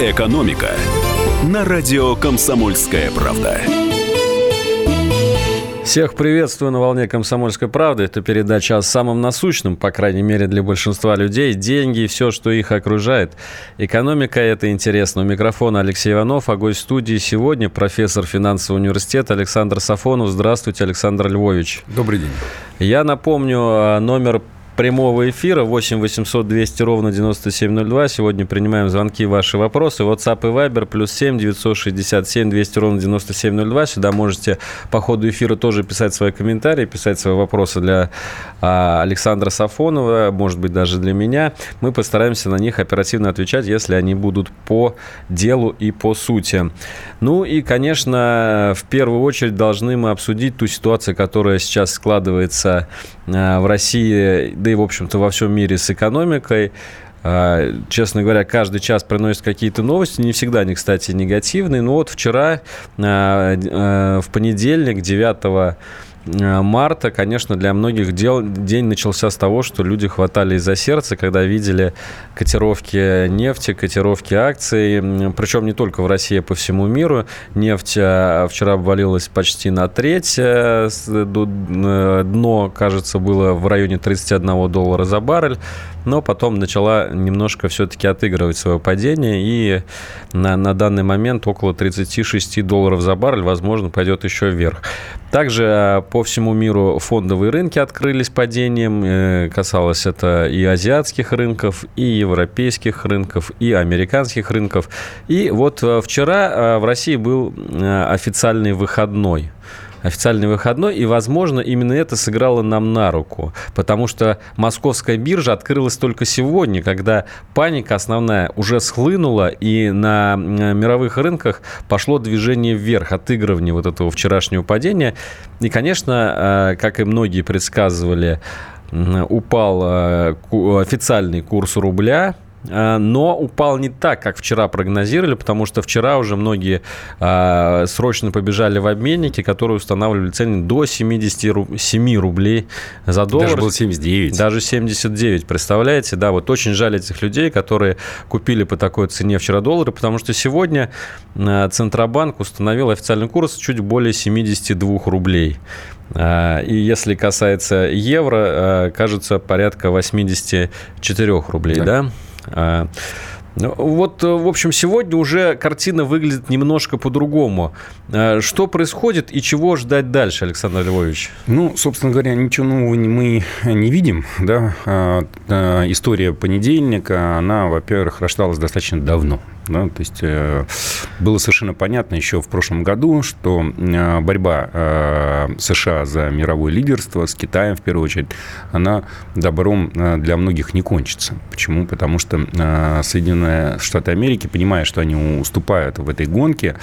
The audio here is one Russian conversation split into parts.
«Экономика» на радио «Комсомольская правда». Всех приветствую на волне «Комсомольской правды». Это передача о самом насущном, по крайней мере, для большинства людей. Деньги и все, что их окружает. Экономика – это интересно. У микрофона Алексей Иванов, а гость студии сегодня – профессор финансового университета Александр Сафонов. Здравствуйте, Александр Львович. Добрый день. Я напомню а, номер прямого эфира 8 800 200 ровно 9702. Сегодня принимаем звонки, ваши вопросы. WhatsApp и Viber плюс 7 967 200 ровно 9702. Сюда можете по ходу эфира тоже писать свои комментарии, писать свои вопросы для а, Александра Сафонова, может быть, даже для меня. Мы постараемся на них оперативно отвечать, если они будут по делу и по сути. Ну и, конечно, в первую очередь должны мы обсудить ту ситуацию, которая сейчас складывается в России, да и, в общем-то, во всем мире с экономикой. А, честно говоря, каждый час приносит какие-то новости, не всегда они, кстати, негативные. Но вот вчера, а, в понедельник, 9 Э, марта, конечно, для многих дел день начался с того, что люди хватали за сердце, когда видели котировки нефти, котировки акций, причем не только в России, а по всему миру. Нефть э, вчера обвалилась почти на треть, э, дно, кажется, было в районе 31 доллара за баррель но потом начала немножко все-таки отыгрывать свое падение, и на, на данный момент около 36 долларов за баррель, возможно, пойдет еще вверх. Также а, по всему миру фондовые рынки открылись падением, э, касалось это и азиатских рынков, и европейских рынков, и американских рынков. И вот э, вчера э, в России был официальный выходной официальный выходной, и, возможно, именно это сыграло нам на руку, потому что московская биржа открылась только сегодня, когда паника основная уже схлынула, и на мировых рынках пошло движение вверх, отыгрывание вот этого вчерашнего падения. И, конечно, э, как и многие предсказывали, упал э, официальный курс рубля – но упал не так, как вчера прогнозировали, потому что вчера уже многие а, срочно побежали в обменники, которые устанавливали цены до 77 рублей за доллар. Даже было 79. Даже 79, представляете? Да, вот очень жаль этих людей, которые купили по такой цене вчера доллары, потому что сегодня а, Центробанк установил официальный курс чуть более 72 рублей. И если касается евро, кажется, порядка 84 рублей, да? да? А, ну, вот, в общем, сегодня уже картина выглядит немножко по-другому. А, что происходит и чего ждать дальше, Александр Львович? Ну, собственно говоря, ничего нового мы не видим. Да? А, история понедельника, она, во-первых, рождалась достаточно давно. Да? То есть э, было совершенно понятно еще в прошлом году, что э, борьба э, США за мировое лидерство с Китаем, в первую очередь, она добром для многих не кончится. Почему? Потому что Соединенные Штаты Америки, понимая, что они уступают в этой гонке,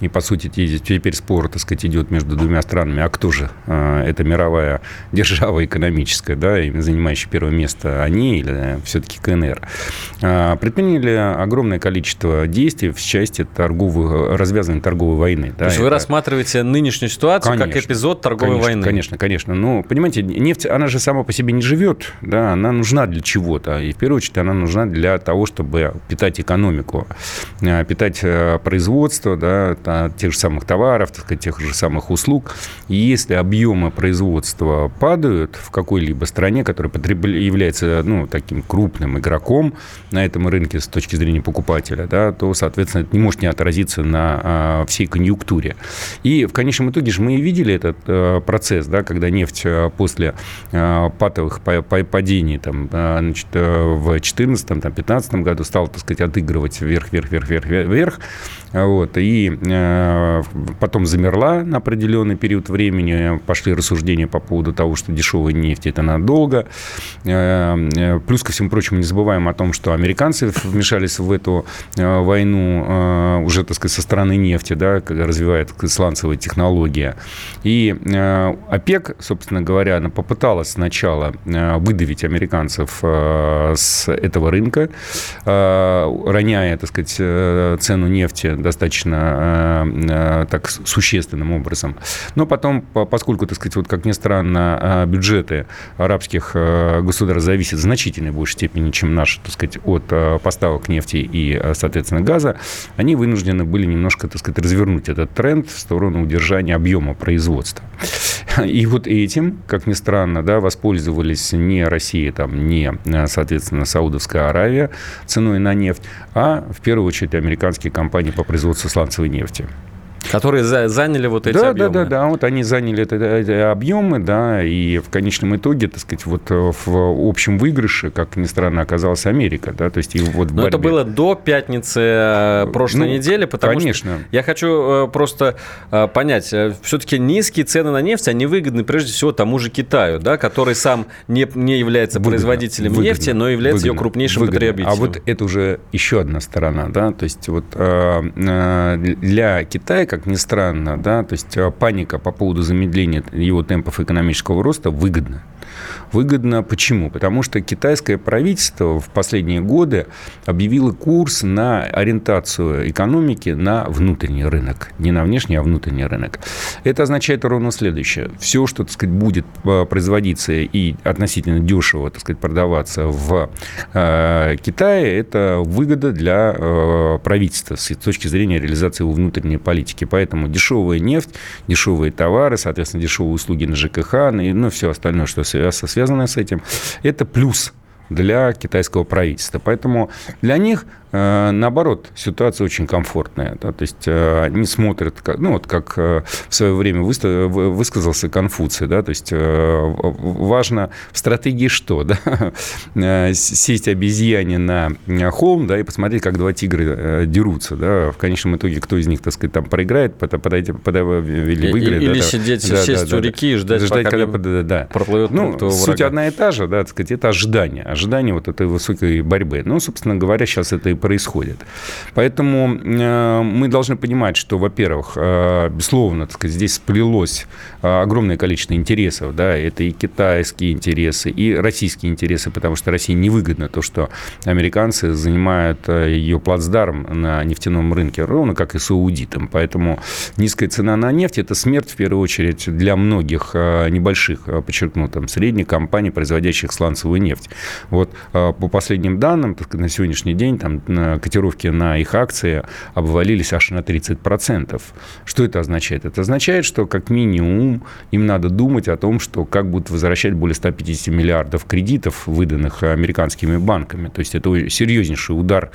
и, по сути, теперь спор, так сказать, идет между двумя странами, а кто же это мировая держава экономическая, да, занимающая первое место, они или все-таки КНР, предприняли огромное количество действий в части торговых, развязанной торговой войны. Да, То есть это... вы рассматриваете нынешнюю ситуацию конечно, как эпизод торговой конечно, войны? Конечно, конечно. Ну, понимаете, нефть, она же сама по себе не живет, да, она нужна для чего-то. И в первую очередь она нужна для того, чтобы питать экономику, э, питать э, производство, да, тех же самых товаров, так сказать, тех же самых услуг. И если объемы производства падают в какой-либо стране, которая является ну, таким крупным игроком на этом рынке с точки зрения покупателя, да, то, соответственно, это не может не отразиться на а, всей конъюнктуре. И в конечном итоге же мы и видели этот а, процесс, да, когда нефть а, после а, патовых падений там, значит, в 2014-2015 году стала, так сказать, отыгрывать вверх, вверх, вверх, вверх, вверх, вот, и потом замерла на определенный период времени, пошли рассуждения по поводу того, что дешевая нефть это надолго. Плюс ко всему прочему не забываем о том, что американцы вмешались в эту Э, войну э, уже, так сказать, со стороны нефти, да, когда развивает сланцевая технология. И э, ОПЕК, собственно говоря, она попыталась сначала выдавить американцев с этого рынка, роняя, так сказать, цену нефти достаточно так существенным образом. Но потом, поскольку, так сказать, вот как ни странно, бюджеты арабских государств зависят в значительной большей степени, чем наши, так сказать, от поставок нефти и, соответственно, газа, они вынуждены были немножко, так сказать, развернуть этот тренд в сторону удержания объема производства. И вот этим, как ни странно, да, воспользовались не Россия, там, не, соответственно, Саудовская Аравия ценой на нефть, а в первую очередь американские компании по производству сланцевой нефти. Которые за, заняли вот эти да, объемы. Да, да, да, вот они заняли это, эти объемы, да, и в конечном итоге, так сказать, вот э, в общем выигрыше, как ни странно, оказалась Америка, да, то есть и вот Но это было до пятницы э, прошлой ну, недели, потому конечно. что я хочу э, просто понять, все-таки низкие цены на нефть, они выгодны прежде всего тому же Китаю, да, который сам не, не является выгодно, производителем выгодно, нефти, но является выгодно, ее крупнейшим выгодно. потребителем. А вот это уже еще одна сторона, да, то есть вот для Китая, как ни странно, да, то есть а, паника по поводу замедления его темпов экономического роста выгодна. Выгодно почему? Потому что китайское правительство в последние годы объявило курс на ориентацию экономики на внутренний рынок. Не на внешний, а внутренний рынок. Это означает ровно следующее. Все, что, так сказать, будет э, производиться и относительно дешево, так сказать, продаваться в э, Китае, это выгода для э, правительства с точки зрения реализации его внутренней политики. Поэтому дешевая нефть, дешевые товары, соответственно, дешевые услуги на ЖКХ, ну, ну все остальное, что связано связанное с этим, это плюс для китайского правительства. Поэтому для них наоборот, ситуация очень комфортная. Да? То есть э, они смотрят, ну вот как э, в свое время высказался Конфуций, да, то есть важно в стратегии что, да? сесть обезьяне на холм, да, и посмотреть, как два тигра дерутся, да, в конечном итоге кто из них, так сказать, там проиграет, подойти, или выиграет. Или да, сидеть, да, сесть да, у реки и ждать, ждать пока когда да, да. проплывет Ну, суть врага. одна и та же, да, так сказать, это ожидание, ожидание вот этой высокой борьбы. Ну, собственно говоря, сейчас это и происходит. Поэтому э, мы должны понимать, что, во-первых, э, безусловно, так сказать, здесь сплелось э, огромное количество интересов. Да, это и китайские интересы, и российские интересы, потому что России невыгодно то, что американцы занимают ее плацдарм на нефтяном рынке, ровно как и саудитам. Поэтому низкая цена на нефть – это смерть, в первую очередь, для многих небольших, подчеркну, там, средних компаний, производящих сланцевую нефть. Вот по последним данным, на сегодняшний день там котировки на их акции обвалились аж на 30%. Что это означает? Это означает, что как минимум им надо думать о том, что как будут возвращать более 150 миллиардов кредитов, выданных американскими банками. То есть это серьезнейший удар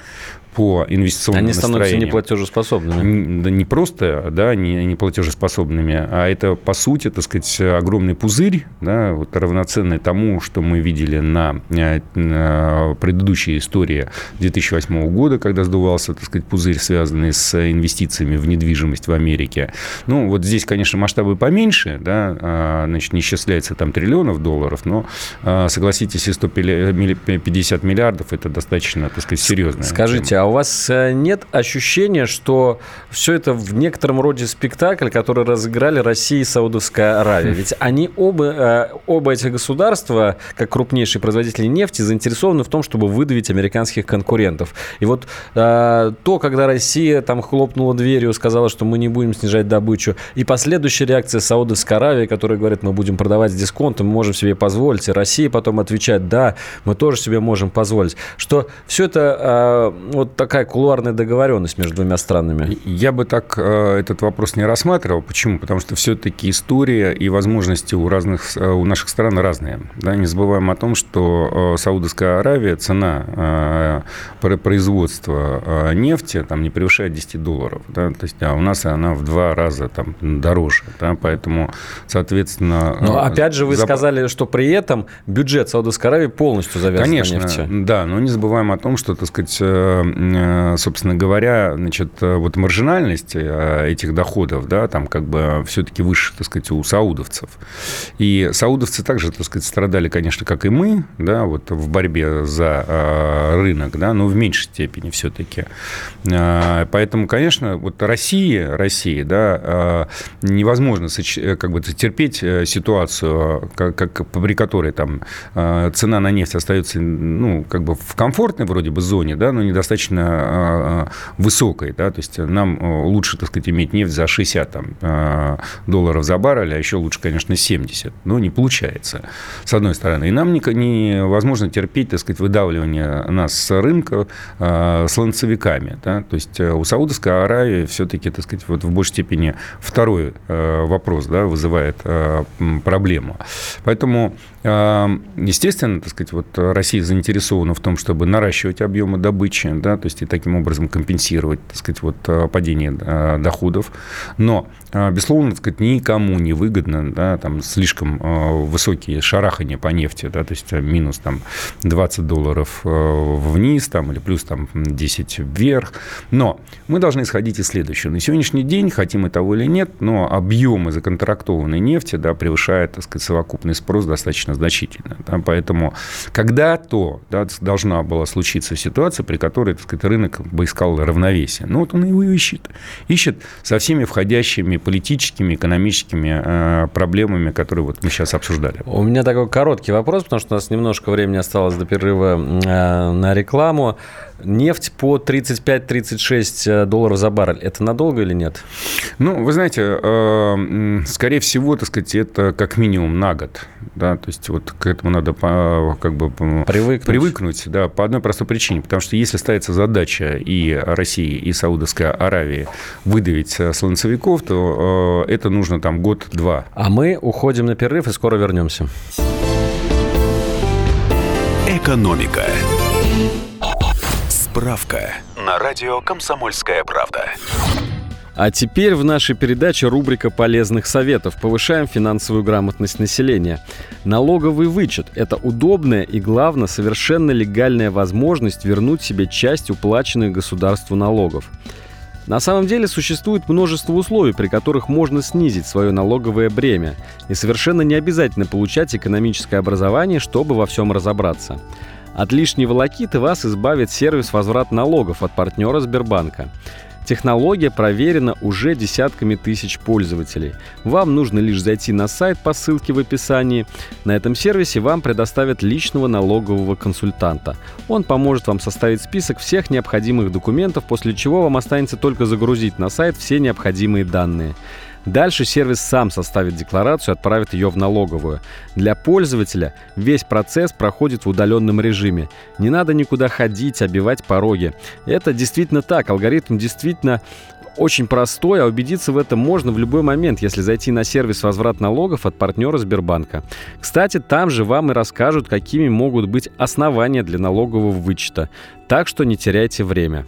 по инвестиционным Они становятся неплатежеспособными. Да не просто да, не, не платежеспособными, а это, по сути, так сказать, огромный пузырь, да, вот равноценный тому, что мы видели на, э, на предыдущей истории 2008 года, когда сдувался, так сказать, пузырь, связанный с инвестициями в недвижимость в Америке. Ну, вот здесь, конечно, масштабы поменьше, да, а, значит, не исчисляется там триллионов долларов, но, а, согласитесь, и 150 миллиардов – это достаточно, так сказать, серьезно. Скажите, а у вас э, нет ощущения, что все это в некотором роде спектакль, который разыграли Россия и Саудовская Аравия? Ведь они оба, э, оба этих государства, как крупнейшие производители нефти, заинтересованы в том, чтобы выдавить американских конкурентов. И вот э, то, когда Россия там хлопнула дверью, сказала, что мы не будем снижать добычу, и последующая реакция Саудовской Аравии, которая говорит, мы будем продавать с дисконтом, мы можем себе позволить, и Россия потом отвечает, да, мы тоже себе можем позволить. Что все это вот такая кулуарная договоренность между двумя странами? Я бы так э, этот вопрос не рассматривал. Почему? Потому что все-таки история и возможности у, разных, э, у наших стран разные. Да? Не забываем о том, что э, Саудовская Аравия, цена производства нефти там не превышает 10 долларов. Да? То есть, а у нас она в два раза там, дороже. Да? Поэтому, соответственно... Но опять же вы зап... сказали, что при этом бюджет Саудовской Аравии полностью завязан Конечно, на нефти. да, но не забываем о том, что, так сказать, собственно говоря, значит, вот маржинальность этих доходов, да, там как бы все-таки выше, так сказать, у саудовцев. И саудовцы также, так сказать, страдали, конечно, как и мы, да, вот в борьбе за рынок, да, но в меньшей степени все-таки. Поэтому, конечно, вот Россия, Россия, да, невозможно как бы терпеть ситуацию, как, как, при которой там цена на нефть остается, ну, как бы в комфортной вроде бы зоне, да, но недостаточно а, высокой, да, то есть нам э, лучше, так сказать, иметь нефть за 60 там, долларов за баррель, а еще лучше, конечно, 70, но не получается, с одной стороны. И нам невозможно терпеть, так сказать, выдавливание нас с рынка с ланцевиками, да, то есть э, у Саудовской Аравии все-таки, так сказать, вот в большей степени второй э, вопрос, да, вызывает проблему. Поэтому Естественно, так сказать, вот Россия заинтересована в том, чтобы наращивать объемы добычи, да, то есть и таким образом компенсировать, так сказать, вот падение доходов. Но, безусловно, так сказать, никому не выгодно, да, там слишком высокие шарахания по нефти, да, то есть минус там 20 долларов вниз, там, или плюс там 10 вверх. Но мы должны исходить из следующего. На сегодняшний день, хотим мы того или нет, но объемы законтрактованной нефти, да, превышают, так сказать, совокупный спрос достаточно значительно. Да, поэтому когда-то да, должна была случиться ситуация, при которой сказать, рынок бы искал равновесие. Ну, вот он его ищет. Ищет со всеми входящими политическими, экономическими э, проблемами, которые вот мы сейчас обсуждали. У меня такой короткий вопрос, потому что у нас немножко времени осталось до перерыва э, на рекламу. Нефть по 35-36 э, долларов за баррель. Это надолго или нет? Ну, вы знаете, э, скорее всего, так сказать, это как минимум на год. Да, то есть вот к этому надо как бы привыкнуть. привыкнуть, да, по одной простой причине. Потому что если ставится задача и России, и Саудовской Аравии выдавить э, слонцевиков, то это нужно там год-два. А мы уходим на перерыв и скоро вернемся. Экономика. Справка на радио «Комсомольская правда». А теперь в нашей передаче рубрика полезных советов. Повышаем финансовую грамотность населения. Налоговый вычет – это удобная и, главное, совершенно легальная возможность вернуть себе часть уплаченных государству налогов. На самом деле существует множество условий, при которых можно снизить свое налоговое бремя. И совершенно не обязательно получать экономическое образование, чтобы во всем разобраться. От лишней волокиты вас избавит сервис возврат налогов от партнера Сбербанка. Технология проверена уже десятками тысяч пользователей. Вам нужно лишь зайти на сайт по ссылке в описании. На этом сервисе вам предоставят личного налогового консультанта. Он поможет вам составить список всех необходимых документов, после чего вам останется только загрузить на сайт все необходимые данные. Дальше сервис сам составит декларацию и отправит ее в налоговую. Для пользователя весь процесс проходит в удаленном режиме. Не надо никуда ходить, обивать пороги. Это действительно так. Алгоритм действительно очень простой, а убедиться в этом можно в любой момент, если зайти на сервис возврат налогов от партнера Сбербанка. Кстати, там же вам и расскажут, какими могут быть основания для налогового вычета. Так что не теряйте время.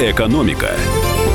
Экономика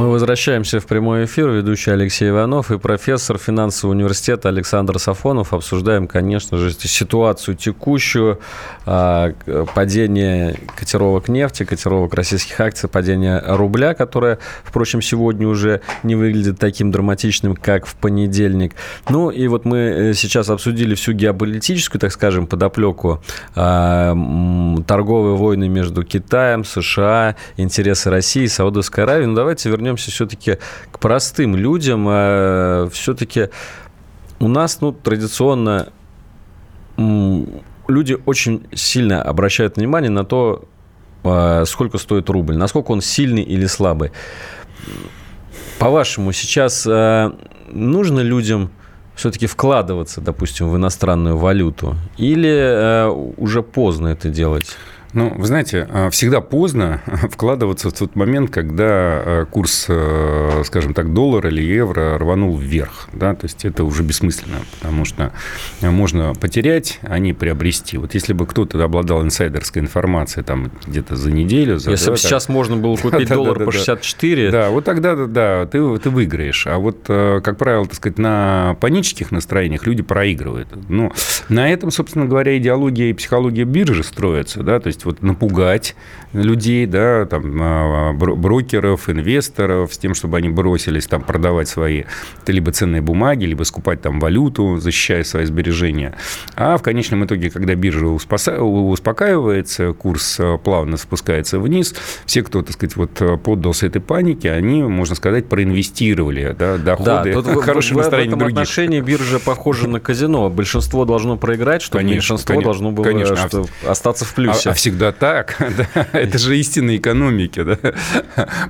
Мы возвращаемся в прямой эфир. Ведущий Алексей Иванов и профессор финансового университета Александр Сафонов. Обсуждаем, конечно же, ситуацию текущую, а, падение котировок нефти, котировок российских акций, падение рубля, которое, впрочем, сегодня уже не выглядит таким драматичным, как в понедельник. Ну и вот мы э, сейчас обсудили всю геополитическую, так скажем, подоплеку а, торговые войны между Китаем, США, интересы России, Саудовской Аравии. Ну давайте вернемся вернемся все-таки к простым людям. А, все-таки у нас, ну, традиционно люди очень сильно обращают внимание на то, а, сколько стоит рубль, насколько он сильный или слабый. По-вашему, сейчас а, нужно людям все-таки вкладываться, допустим, в иностранную валюту? Или уже поздно это делать? Ну, вы знаете, а, всегда поздно вкладываться в тот момент, когда а, курс, а, скажем так, доллара или евро рванул вверх. Да? То есть это уже бессмысленно, потому что можно потерять, а не приобрести. Вот если бы кто-то обладал инсайдерской информацией там где-то за неделю... За, если да, бы так... сейчас можно было купить доллар по 64... Да, вот тогда, да, ты, ты выиграешь. А вот, как правило, так сказать, на панических настроениях люди проигрывают. Ну, на этом, собственно говоря, идеология и психология биржи строятся, да, то есть вот напугать людей, да, там, а, брокеров, инвесторов, с тем, чтобы они бросились там продавать свои либо ценные бумаги, либо скупать там валюту, защищая свои сбережения. А в конечном итоге, когда биржа успокаивается, курс а, плавно спускается вниз, все, кто, так сказать, вот поддался этой панике, они, можно сказать, проинвестировали да, доходы, да, хорошее настроение в этом других. отношении биржа похожа на казино. Большинство должно проиграть, чтобы конечно, меньшинство конечно, должно было конечно. Что, остаться в плюсе. А, а всегда так. Да? Это же истинная экономики. Да?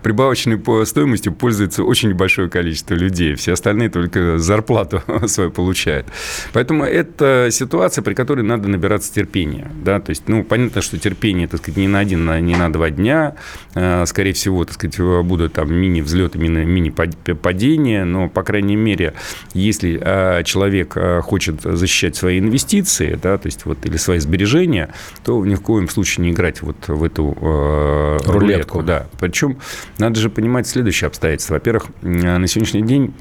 Прибавочной стоимостью пользуется очень большое количество людей. Все остальные только зарплату свою получают. Поэтому это ситуация, при которой надо набираться терпения. Да? То есть, ну, понятно, что терпение, так сказать, не на один, не на два дня. А, скорее всего, так сказать, будут там мини-взлеты, мини-падения. Но, по крайней мере, если а, человек а, хочет защищать свои инвестиции, да, то есть вот, или свои сбережения, то ни в коем случае не играть вот в эту э, рулетку. рулетку. Да. Причем надо же понимать следующее обстоятельство. Во-первых, на сегодняшний день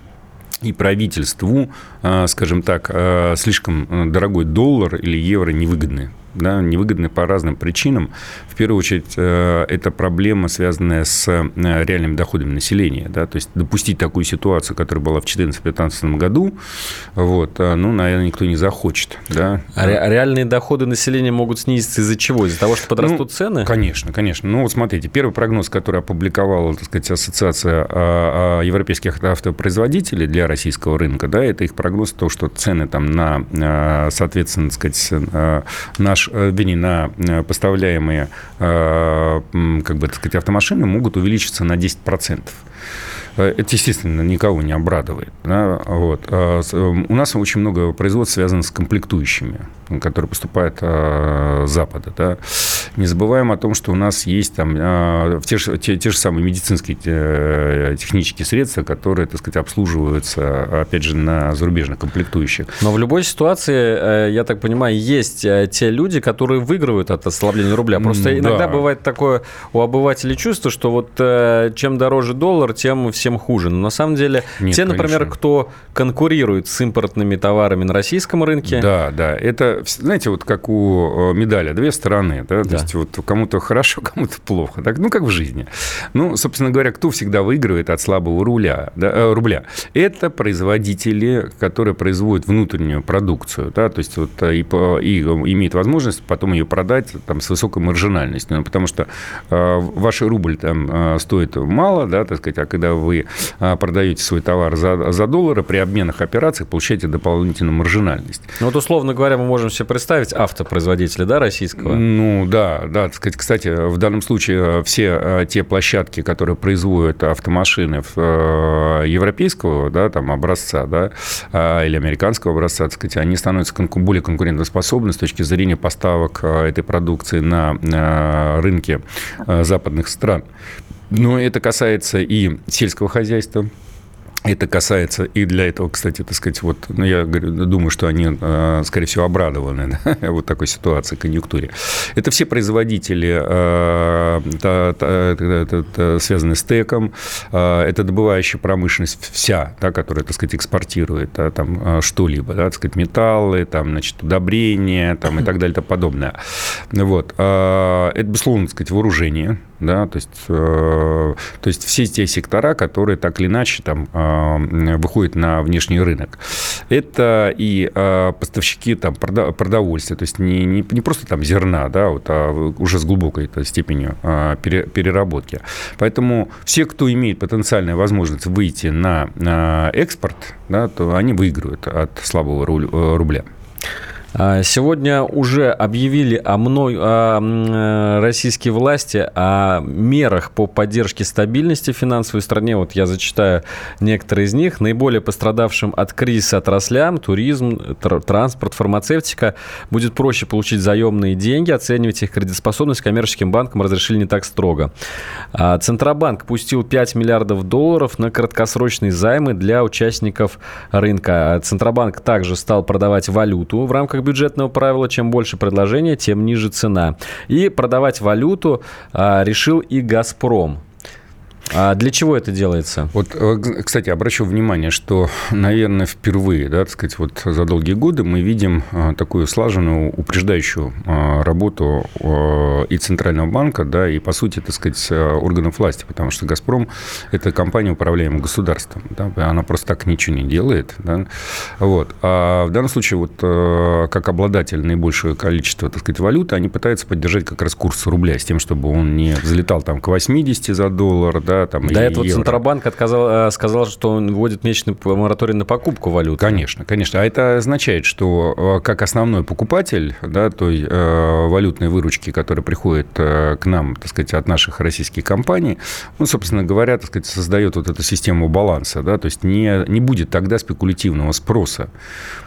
и правительству, э, скажем так, э, слишком дорогой доллар или евро невыгодны да, невыгодны по разным причинам. В первую очередь, э, это проблема, связанная с э, реальными доходами населения. Да, то есть допустить такую ситуацию, которая была в 2014-2015 году, вот, э, ну, наверное, никто не захочет. Да. А реальные доходы населения могут снизиться из-за чего? Из-за того, что подрастут ну, цены? Конечно, конечно. Ну, вот смотрите, первый прогноз, который опубликовала, так сказать, Ассоциация а, а, европейских автопроизводителей для российского рынка, да, это их прогноз, то, что цены там на, соответственно, так сказать, наш наш, вернее, на э, поставляемые, э, как бы, так сказать, автомашины могут увеличиться на 10%. Э, это, естественно, никого не обрадует. Да? Вот. У нас очень много производств связано с комплектующими, которые поступают с Запада. Да? Не забываем о том, что у нас есть там те, же, те, те же самые медицинские технические средства, которые, так сказать, обслуживаются, опять же, на зарубежных комплектующих. Но в любой ситуации, я так понимаю, есть те люди, люди, которые выигрывают от ослабления рубля. Просто mm, иногда да. бывает такое у обывателей чувство, что вот э, чем дороже доллар, тем всем хуже. Но на самом деле Нет, те, например, конечно. кто конкурирует с импортными товарами на российском рынке. Да, да. Это, знаете, вот как у э, медали, две стороны. Да? Да. Есть вот кому-то хорошо, кому-то плохо. Так, ну, как в жизни. Ну, собственно говоря, кто всегда выигрывает от слабого руля, да, э, рубля? Это производители, которые производят внутреннюю продукцию. Да? То есть вот э, и, и имеют возможность возможность потом ее продать там, с высокой маржинальностью. Ну, потому что э, ваш рубль там э, стоит мало, да, так сказать, а когда вы э, продаете свой товар за, за доллары, при обменных операциях получаете дополнительную маржинальность. Ну, вот, условно говоря, мы можем себе представить автопроизводителя, да, российского? Ну, да, да, так сказать, кстати, в данном случае все э, те площадки, которые производят автомашины э, европейского, да, там, образца, да, э, или американского образца, так сказать, они становятся более конкурентоспособны с точки зрения поставок э, этой продукции на рынке э, западных стран. Но это касается и сельского хозяйства, это касается и для этого, кстати, так сказать, вот, ну, я думаю, что они, э, скорее всего, обрадованы да, вот такой ситуации, конъюнктуре. Это все производители, э, связанные с ТЭКом, э, это добывающая промышленность вся, да, которая, так сказать, экспортирует да, там что-либо, да, так сказать, металлы, там, значит, удобрения там, и так далее и тому подобное. Вот. Это, безусловно, так сказать, вооружение, да, то есть, то есть все те сектора, которые так или иначе там выходит на внешний рынок. Это и а, поставщики там, продовольствия, то есть не, не, не просто там зерна, да, вот, а уже с глубокой степенью а, переработки. Поэтому все, кто имеет потенциальную возможность выйти на, на экспорт, да, то они выигрывают от слабого рубля. А, сегодня уже объявили о мной, о, э, российские власти о мерах по поддержке стабильности финансовой стране. Вот я зачитаю некоторые из них. Наиболее пострадавшим от кризиса отраслям, туризм, транспорт, фармацевтика, будет проще получить заемные деньги, оценивать их кредитоспособность коммерческим банкам разрешили не так строго. А, Центробанк пустил 5 миллиардов долларов на краткосрочные займы для участников рынка. А Центробанк также стал продавать валюту в рамках рамках бюджетного правила, чем больше предложения, тем ниже цена. И продавать валюту а, решил и «Газпром». А для чего это делается? Вот, э, кстати, обращу внимание, что, наверное, впервые, да, так сказать, вот за долгие годы мы видим э, такую слаженную, упреждающую э, работу и Центрального банка, да, и, по сути, так сказать, органов власти, потому что «Газпром» – это компания, управляемая государством, да, она просто так ничего не делает, да, вот. А в данном случае, вот, как обладатель наибольшего количества, так сказать, валюты, они пытаются поддержать как раз курс рубля с тем, чтобы он не взлетал там к 80 за доллар, да, там, До этого евро. Центробанк отказал, э, сказал, что он вводит месячный мораторий на покупку валюты. Конечно, конечно. А это означает, что э, как основной покупатель да, той э, валютной выручки, которая приходит э, к нам, так сказать, от наших российских компаний, он, собственно говоря, так сказать, создает вот эту систему баланса, да, то есть не, не будет тогда спекулятивного спроса,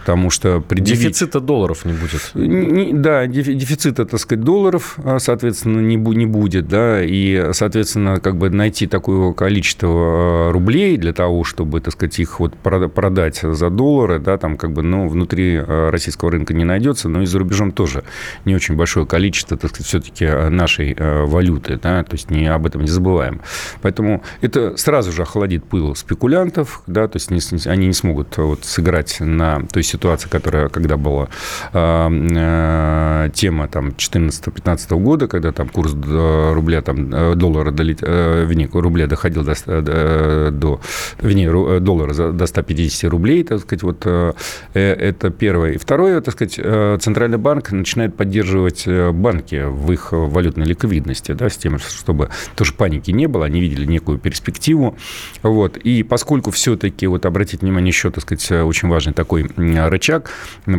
потому что предъявить... Дефицита долларов не будет. Не, да, дефицита, так сказать, долларов, соответственно, не, не будет, да, и, соответственно, как бы найти такое количество э, рублей для того, чтобы, так сказать, их вот продать за доллары, да, там как бы, ну, внутри э, российского рынка не найдется, но и за рубежом тоже не очень большое количество, так сказать, все-таки э, нашей валюты, да, то есть не, об этом не забываем. Поэтому это сразу же охладит пыл спекулянтов, да, то есть не, они не смогут вот сыграть на той ситуации, которая, когда была э, э, тема там 14-15 года, когда там курс рубля, там доллара долет, э, рубля доходил до, до, до вернее, доллара до 150 рублей, так сказать, вот э, это первое. И второе, так сказать, э, Центральный банк начинает поддерживать э, банки в их валютной ликвидности, да, с тем, чтобы тоже паники не было, они видели некую перспективу. Вот. И поскольку все-таки, вот обратите внимание, еще, так сказать, очень важный такой рычаг,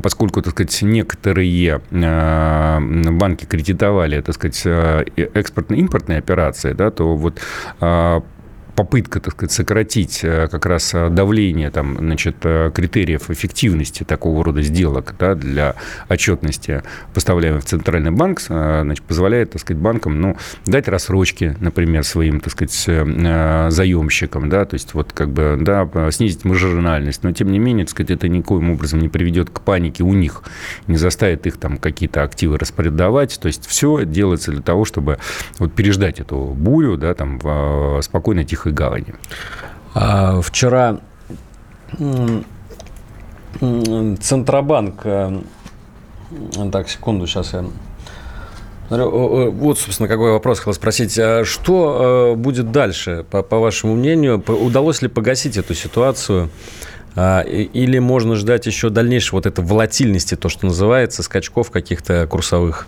поскольку, так сказать, некоторые банки кредитовали, так сказать, экспортно-импортные операции, да, то вот а, попытка, так сказать, сократить э, как раз э, давление там, значит, э, критериев эффективности такого рода сделок да, для отчетности, поставляемых в Центральный банк, значит, позволяет, так сказать, банкам ну, дать рассрочки, например, своим, так сказать, заемщикам, да, то есть вот как бы, да, снизить маржинальность, но тем не менее, так сказать, это никоим образом не приведет к панике у них, не заставит их там какие-то активы распродавать, то есть все делается для того, чтобы вот переждать эту бурю, да, там, спокойно, тихо Тихой гавани. А, вчера Центробанк, э, так, секунду, сейчас я вот, собственно, какой вопрос хотел спросить. А что э, будет дальше, по, по вашему мнению? Удалось ли погасить эту ситуацию? А, или можно ждать еще дальнейшей вот этой волатильности, то, что называется, скачков каких-то курсовых?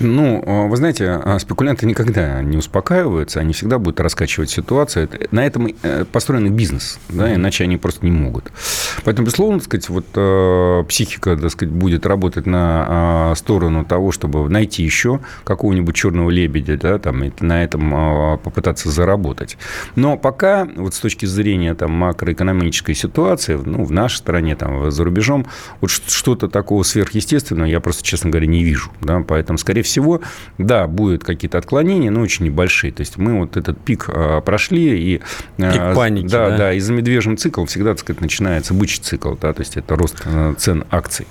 Ну, а, вы знаете, а, спекулянты никогда не успокаиваются, они всегда будут раскачивать ситуацию. На этом э, построен бизнес, да, иначе они просто не могут. Поэтому, безусловно, так сказать, вот психика, так сказать, будет работать на сторону того, чтобы найти еще какого-нибудь черного лебедя, да, там, и на этом попытаться заработать. Но пока, вот с точки зрения там, макроэкономической ситуации, ну, в нашей стране, там, за рубежом, вот что-то такого сверхъестественного я просто, честно говоря, не вижу. Да? Поэтому, скорее всего, да, будут какие-то отклонения, но очень небольшие. То есть мы вот этот пик а, прошли, и... А, пик паники, да? Да, да, и за медвежьим циклом всегда, так сказать, начинается бычий цикл, да, то есть это рост а, цен акций.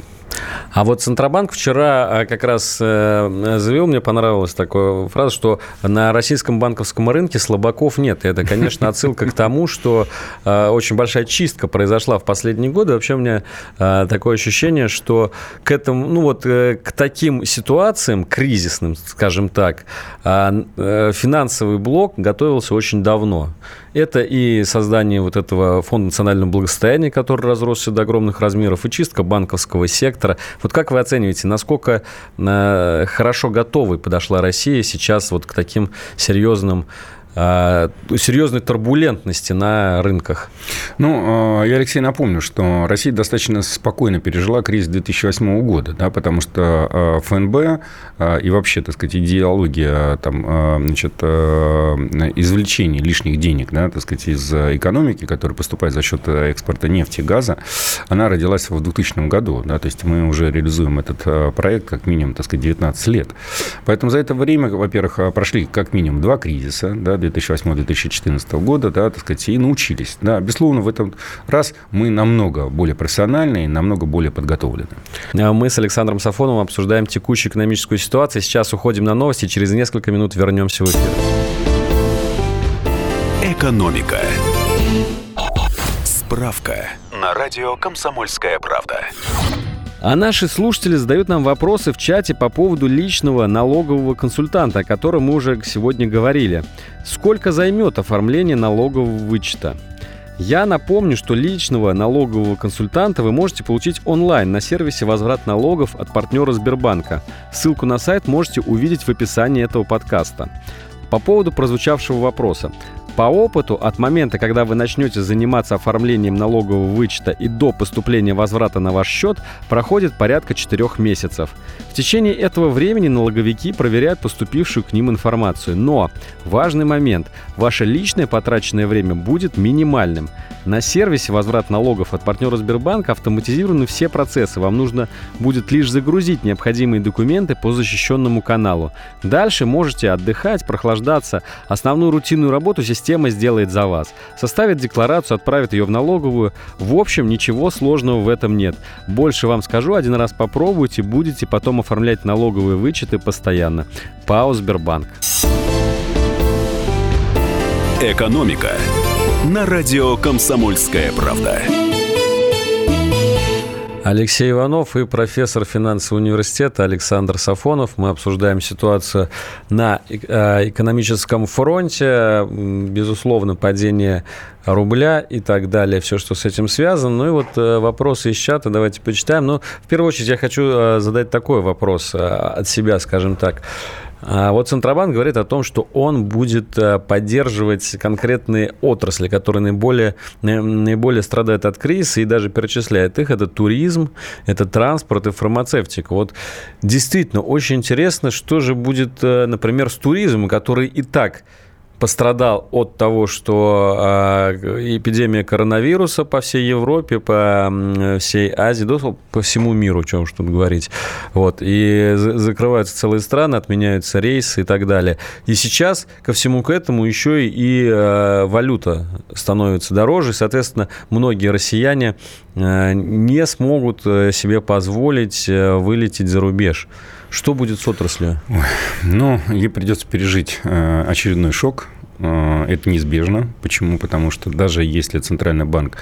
А вот Центробанк вчера э, как раз э, заявил, мне понравилась такая фраза, что на российском банковском рынке слабаков нет. И это, конечно, отсылка к тому, что э, очень большая чистка произошла в последние годы. Вообще у меня такое ощущение, что к этому, ну вот к таким ситуациям кризисным, скажем так, финансовый блок готовился очень давно. Это и создание вот этого фонда национального благосостояния, который разросся до огромных размеров, и чистка банковского сектора. Вот как вы оцениваете, насколько э, хорошо готовой подошла Россия сейчас вот к таким серьезным серьезной турбулентности на рынках? Ну, я, Алексей, напомню, что Россия достаточно спокойно пережила кризис 2008 года, да, потому что ФНБ и вообще, так сказать, идеология там, значит, извлечения лишних денег, да, так сказать, из экономики, которая поступает за счет экспорта нефти и газа, она родилась в 2000 году, да, то есть мы уже реализуем этот проект как минимум, так сказать, 19 лет. Поэтому за это время, во-первых, прошли как минимум два кризиса, да, 2008-2014 года, да, так сказать, и научились. Да, безусловно, в этом раз мы намного более профессиональны и намного более подготовлены. А мы с Александром Сафоновым обсуждаем текущую экономическую ситуацию. Сейчас уходим на новости, через несколько минут вернемся в эфир. Экономика. Справка на радио «Комсомольская правда». А наши слушатели задают нам вопросы в чате по поводу личного налогового консультанта, о котором мы уже сегодня говорили. Сколько займет оформление налогового вычета? Я напомню, что личного налогового консультанта вы можете получить онлайн на сервисе «Возврат налогов» от партнера Сбербанка. Ссылку на сайт можете увидеть в описании этого подкаста. По поводу прозвучавшего вопроса. По опыту, от момента, когда вы начнете заниматься оформлением налогового вычета и до поступления возврата на ваш счет, проходит порядка 4 месяцев. В течение этого времени налоговики проверяют поступившую к ним информацию. Но важный момент – ваше личное потраченное время будет минимальным. На сервисе «Возврат налогов» от партнера Сбербанка автоматизированы все процессы. Вам нужно будет лишь загрузить необходимые документы по защищенному каналу. Дальше можете отдыхать, прохлаждаться. Основную рутинную работу система система сделает за вас. Составит декларацию, отправит ее в налоговую. В общем, ничего сложного в этом нет. Больше вам скажу, один раз попробуйте, будете потом оформлять налоговые вычеты постоянно. ПАО «Сбербанк». Экономика на радио «Комсомольская правда». Алексей Иванов и профессор финансового университета Александр Сафонов. Мы обсуждаем ситуацию на э, экономическом фронте, безусловно, падение рубля и так далее, все, что с этим связано. Ну и вот э, вопросы из чата давайте почитаем. Но в первую очередь я хочу э, задать такой вопрос от себя, скажем так. А вот Центробанк говорит о том, что он будет э, поддерживать конкретные отрасли, которые наиболее, наиболее страдают от кризиса и даже перечисляет их. Это туризм, это транспорт и фармацевтика. Вот действительно очень интересно, что же будет, э, например, с туризмом, который и так пострадал от того, что а, эпидемия коронавируса по всей Европе, по всей Азии, по всему миру, о чем что тут говорить. Вот. И закрываются целые страны, отменяются рейсы и так далее. И сейчас ко всему к этому еще и а, валюта становится дороже, соответственно, многие россияне а, не смогут э, себе позволить э, вылететь за рубеж. Что будет с отраслью? Ну, ей придется пережить э, очередной шок. Э, это неизбежно. Почему? Потому что даже если Центральный банк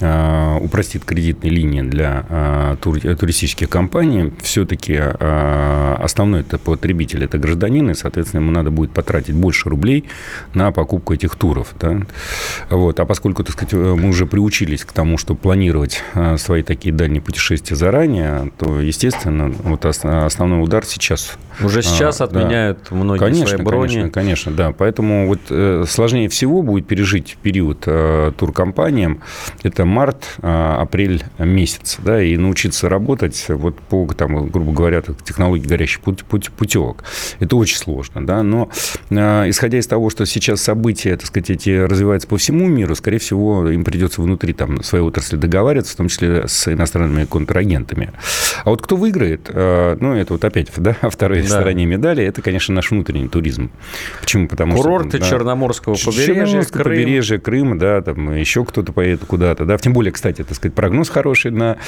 э, упростит кредитные линии для туристических компаний, все-таки основной это потребитель – это гражданин, и, соответственно, ему надо будет потратить больше рублей на покупку этих туров. Да? Вот. А поскольку, так сказать, мы уже приучились к тому, что планировать свои такие дальние путешествия заранее, то, естественно, вот основной удар сейчас. Уже сейчас а, отменяют да. многие конечно, свои брони. Конечно, конечно, да. Поэтому вот э, сложнее всего будет пережить период э, туркомпаниям. Это март, э, апрель месяц, да, и научиться работать вот по, там, грубо говоря, технологии горящих путь, путь, путевок. Это очень сложно, да. Но э, исходя из того, что сейчас события, так сказать, эти развиваются по всему миру, скорее всего, им придется внутри там своей отрасли договариваться, в том числе с иностранными контрагентами. А вот кто выиграет, э, ну, это вот опять, да, второй да. стороне медали, это, конечно, наш внутренний туризм. Почему? Потому Курорты что... Да, Черноморского побережья, Черноморского Крым. побережья, Крым, да, там еще кто-то поедет куда-то, да. Тем более, кстати, так сказать, прогноз хороший на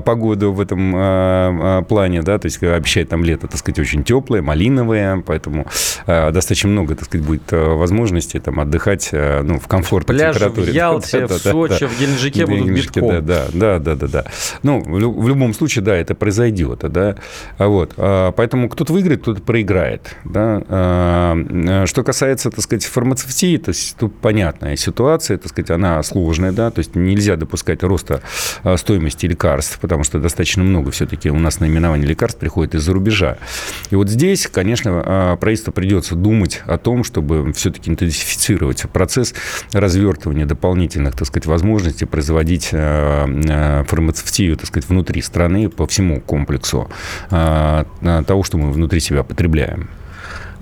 погоду в этом э, плане, да, то есть обещает там лето, так сказать, очень теплое, малиновое, поэтому э, достаточно много, так сказать, будет возможностей там отдыхать, э, ну, в комфортной Пляжи температуре. в Ялте, да, в Сочи, да, в Геленджике будут битком. Да, да, да, да, да. Ну, в любом случае, да, это это произойдет, да, вот, а, поэтому кто-то выиграет, кто-то проиграет, да, а, что касается, так сказать, фармацевтии, то есть тут понятная ситуация, так сказать, она сложная, да, то есть нельзя допускать роста стоимости лекарств, потому что достаточно много все-таки у нас наименований лекарств приходит из-за рубежа. И вот здесь, конечно, правительству придется думать о том, чтобы все-таки интенсифицировать процесс развертывания дополнительных, так сказать, возможностей производить фармацевтию, так сказать, внутри страны по всему комплексу а, того, что мы внутри себя потребляем.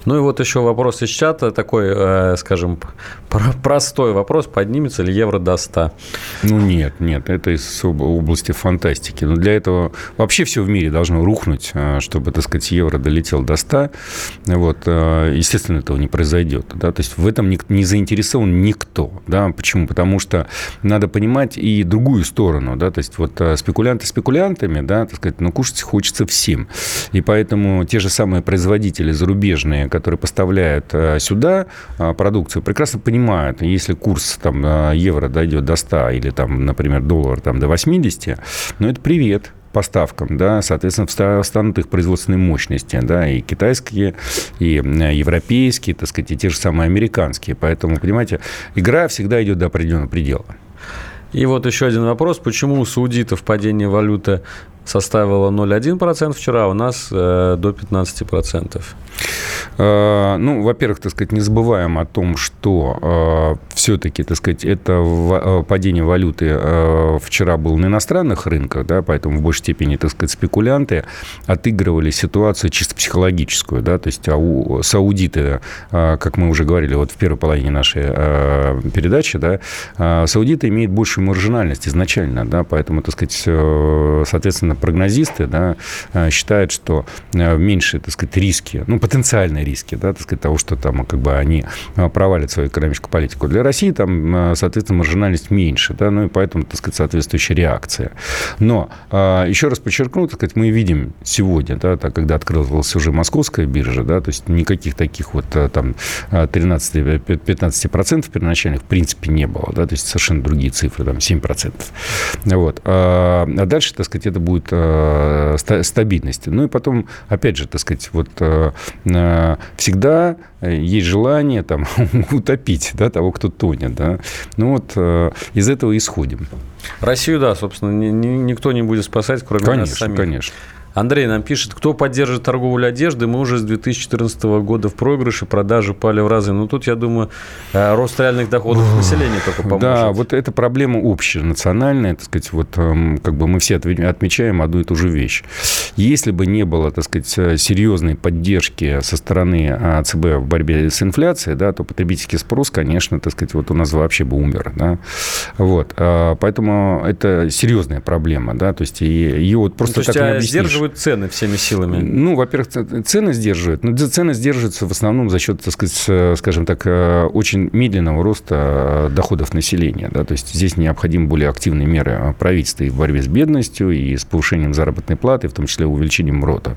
Ну и вот еще вопрос из чата, такой, э, скажем, простой вопрос, поднимется ли евро до 100? Ну нет, нет, это из области фантастики. Но для этого вообще все в мире должно рухнуть, э, чтобы, так сказать, евро долетел до 100. Вот, э, естественно, этого не произойдет. Да? То есть в этом не заинтересован никто. Да? Почему? Потому что надо понимать и другую сторону. Да? То есть вот спекулянты спекулянтами, да, так сказать, но кушать хочется всем. И поэтому те же самые производители зарубежные, которые поставляют э, сюда э, продукцию, прекрасно понимают, если курс там, э, евро дойдет до 100 или, там, например, доллар там, до 80, ну, это привет поставкам, да, соответственно, встанут их производственные мощности, да, и китайские, и европейские, так сказать, и те же самые американские. Поэтому, понимаете, игра всегда идет до определенного предела. И вот еще один вопрос. Почему у саудитов падение валюты составила 0,1% вчера, у нас э, до 15%. Э, ну, во-первых, так сказать, не забываем о том, что э, все-таки, так сказать, это в, э, падение валюты э, вчера было на иностранных рынках, да, поэтому в большей степени, так сказать, спекулянты отыгрывали ситуацию чисто психологическую, да, то есть ау, саудиты, э, как мы уже говорили вот в первой половине нашей э, передачи, да, э, саудиты имеют большую маржинальность изначально, да, поэтому, так сказать, э, соответственно, особенно прогнозисты, да, э, считают, что э, меньше, так сказать, риски, ну, потенциальные риски, да, так сказать, того, что там как бы они э, провалят свою экономическую политику. Для России там, соответственно, маржинальность меньше, да, ну и поэтому, так сказать, соответствующая реакция. Но еще раз подчеркну, так сказать, мы видим сегодня, да, так, когда открылась уже московская биржа, да, то есть никаких таких вот там 13-15% первоначальных в принципе не было, да, то есть совершенно другие цифры, там 7%. Вот. А дальше, так сказать, это будет будет э, стабильности. Ну и потом, опять же, так сказать, вот э, э, всегда есть желание там утопить да, того, кто тонет. Да? Ну вот из этого исходим. Россию, да, собственно, никто не будет спасать, кроме конечно, нас самих. Конечно, Андрей нам пишет, кто поддержит торговлю одежды, мы уже с 2014 года в проигрыше, продажи пали в разы. Но ну, тут, я думаю, э, рост реальных доходов населения только поможет. Да, вот эта проблема общая, национальная, так сказать, вот эм, как бы мы все отмечаем одну и ту же вещь. Если бы не было, так сказать, э, серьезной поддержки со стороны э, ЦБ в борьбе с инфляцией, да, то потребительский спрос, конечно, так сказать, вот у нас вообще бы умер, да. Вот, поэтому это серьезная проблема, да, то есть ее вот просто ну, так не а объяснишь сдерживают цены всеми силами? Ну, во-первых, цены сдерживают. Но цены сдерживаются в основном за счет, так сказать, скажем так, э, очень медленного роста э, доходов населения. Да? То есть здесь необходимы более активные меры правительства и в борьбе с бедностью, и с повышением заработной платы, в том числе увеличением рота.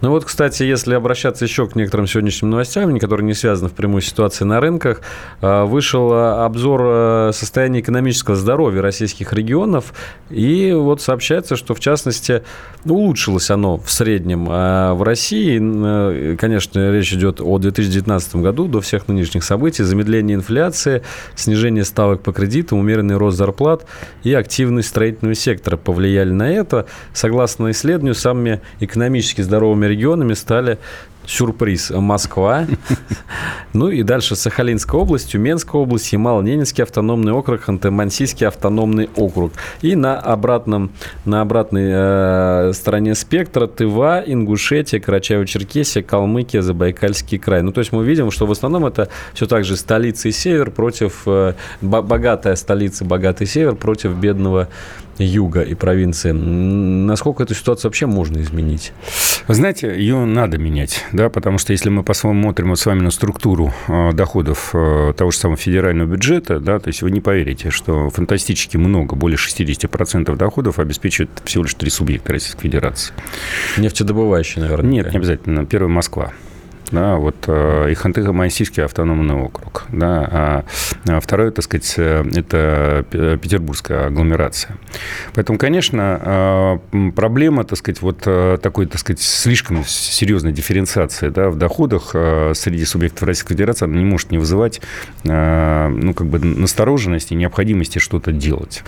Ну вот, кстати, если обращаться еще к некоторым сегодняшним новостям, которые не связаны впрямую с ситуацией на рынках, а, вышел а, обзор а, состояния экономического здоровья российских регионов, и вот сообщается, что в частности улучшилось оно в среднем в России. Конечно, речь идет о 2019 году, до всех нынешних событий, замедление инфляции, снижение ставок по кредитам, умеренный рост зарплат и активность строительного сектора повлияли на это. Согласно исследованию, самыми экономически здоровыми новыми регионами стали сюрприз Москва, ну и дальше Сахалинская область, Тюменская область, Ямало-Ненецкий автономный округ, Ханты-Мансийский автономный округ. И на, обратном, на обратной э, стороне спектра Тыва, Ингушетия, Карачаево-Черкесия, Калмыкия, Забайкальский край. Ну то есть мы видим, что в основном это все так же столица и север против, э, богатая столица, богатый север против бедного юга и провинции. Насколько эту ситуацию вообще можно изменить? Вы знаете, ее надо менять, да, потому что если мы посмотрим вот с вами на структуру э, доходов э, того же самого федерального бюджета, да, то есть вы не поверите, что фантастически много, более 60% доходов обеспечивает всего лишь три субъекта Российской Федерации. Нефтедобывающие, наверное. Нет, не обязательно. Первый Москва. Да, вот, э, и Ханты-Мансийский автономный округ, да, а, а второе, так сказать, это петербургская агломерация. Поэтому, конечно, проблема, так сказать, вот такой, так сказать, слишком серьезной дифференциации, да, в доходах среди субъектов Российской Федерации, она не может не вызывать, ну, как бы настороженности, необходимости что-то делать.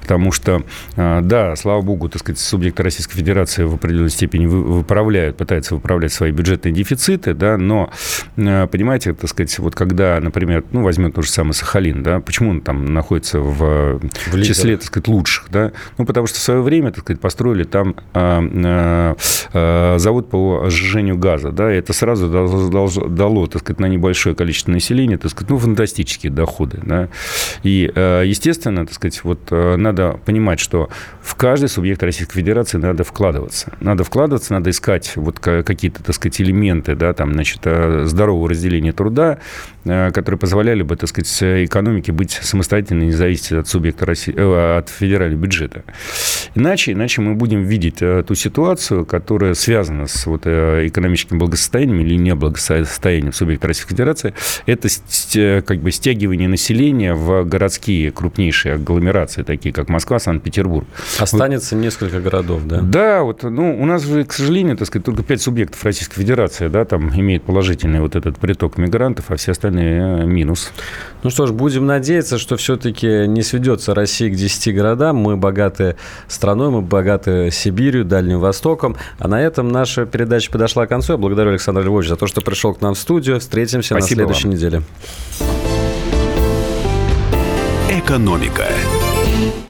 Потому что, да, слава богу, так сказать, субъекты Российской Федерации в определенной степени выправляют, пытаются выправлять свои бюджетные дефициты, да, но, э, понимаете, так сказать, вот когда, например, ну, возьмем тот же самый Сахалин, да, почему он там находится в, в числе, так сказать, лучших, да, ну, потому что в свое время, так сказать, построили там э, э, завод по сжижению газа, да, и это сразу дало, дало, так сказать, на небольшое количество населения, так сказать, ну, фантастические доходы, да, и, э, естественно, так сказать, вот э, надо понимать, что в каждый субъект Российской Федерации надо вкладываться, надо вкладываться, надо искать вот какие-то, так сказать, элементы, да, там, значит, э, здорового разделения труда, э, которые позволяли бы, так сказать, экономике быть самостоятельной, не зависеть от субъекта России, э, от федерального бюджета. Иначе, иначе мы будем видеть ту ситуацию, которая связана с вот экономическим благосостоянием или неблагосостоянием субъекта Российской Федерации. Это как бы стягивание населения в городские крупнейшие агломерации, такие как Москва, Санкт-Петербург. Останется вот, несколько городов, да? Да, вот, ну, у нас же, к сожалению, так сказать, только пять субъектов Российской Федерации, да, там имеет положительный вот этот приток мигрантов, а все остальные э, минус. Ну что ж, будем надеяться, что все-таки не сведется Россия к 10 городам. Мы богаты страной, мы богаты Сибирью, Дальним Востоком. А на этом наша передача подошла к концу. Я благодарю Александра Львовича за то, что пришел к нам в студию. Встретимся Спасибо на следующей вам. неделе. Экономика.